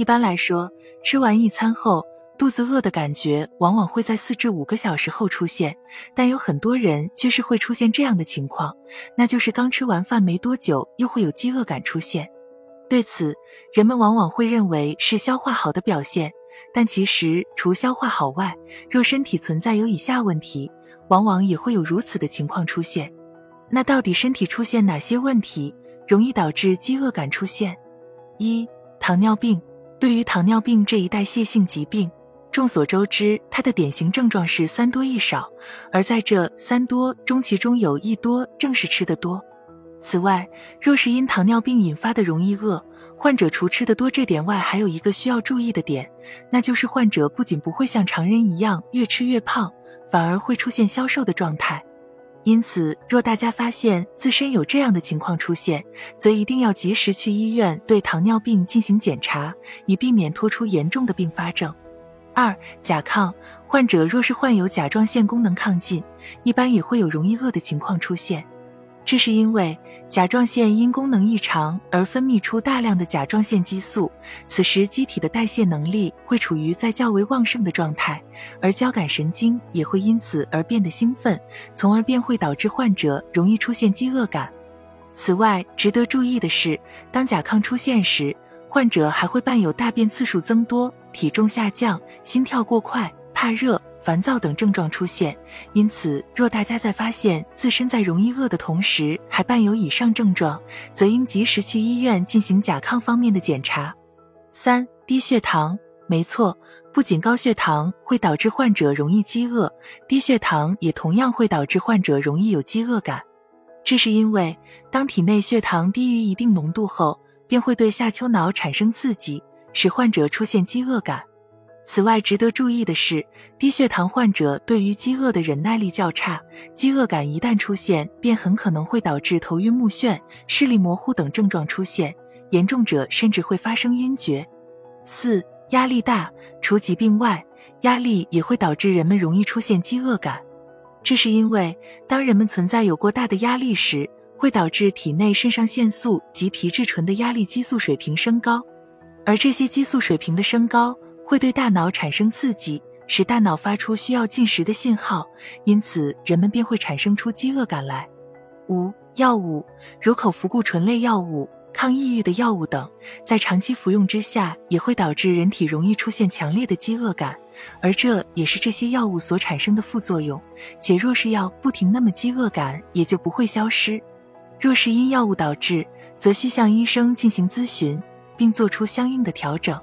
一般来说，吃完一餐后，肚子饿的感觉往往会在四至五个小时后出现，但有很多人却是会出现这样的情况，那就是刚吃完饭没多久，又会有饥饿感出现。对此，人们往往会认为是消化好的表现，但其实除消化好外，若身体存在有以下问题，往往也会有如此的情况出现。那到底身体出现哪些问题，容易导致饥饿感出现？一、糖尿病。对于糖尿病这一代谢性疾病，众所周知，它的典型症状是三多一少，而在这三多中，其中有一多正是吃的多。此外，若是因糖尿病引发的容易饿，患者除吃的多这点外，还有一个需要注意的点，那就是患者不仅不会像常人一样越吃越胖，反而会出现消瘦的状态。因此，若大家发现自身有这样的情况出现，则一定要及时去医院对糖尿病进行检查，以避免拖出严重的并发症。二、甲亢患者若是患有甲状腺功能亢进，一般也会有容易饿的情况出现。这是因为甲状腺因功能异常而分泌出大量的甲状腺激素，此时机体的代谢能力会处于在较为旺盛的状态，而交感神经也会因此而变得兴奋，从而便会导致患者容易出现饥饿感。此外，值得注意的是，当甲亢出现时，患者还会伴有大便次数增多、体重下降、心跳过快、怕热。烦躁等症状出现，因此，若大家在发现自身在容易饿的同时，还伴有以上症状，则应及时去医院进行甲亢方面的检查。三、低血糖，没错，不仅高血糖会导致患者容易饥饿，低血糖也同样会导致患者容易有饥饿感。这是因为，当体内血糖低于一定浓度后，便会对下丘脑产生刺激，使患者出现饥饿感。此外，值得注意的是，低血糖患者对于饥饿的忍耐力较差，饥饿感一旦出现，便很可能会导致头晕目眩、视力模糊等症状出现，严重者甚至会发生晕厥。四、压力大，除疾病外，压力也会导致人们容易出现饥饿感。这是因为，当人们存在有过大的压力时，会导致体内肾上腺素及皮质醇的压力激素水平升高，而这些激素水平的升高。会对大脑产生刺激，使大脑发出需要进食的信号，因此人们便会产生出饥饿感来。五、药物，如口服固醇类药物、抗抑郁的药物等，在长期服用之下，也会导致人体容易出现强烈的饥饿感，而这也是这些药物所产生的副作用。且若是药不停，那么饥饿感也就不会消失。若是因药物导致，则需向医生进行咨询，并做出相应的调整。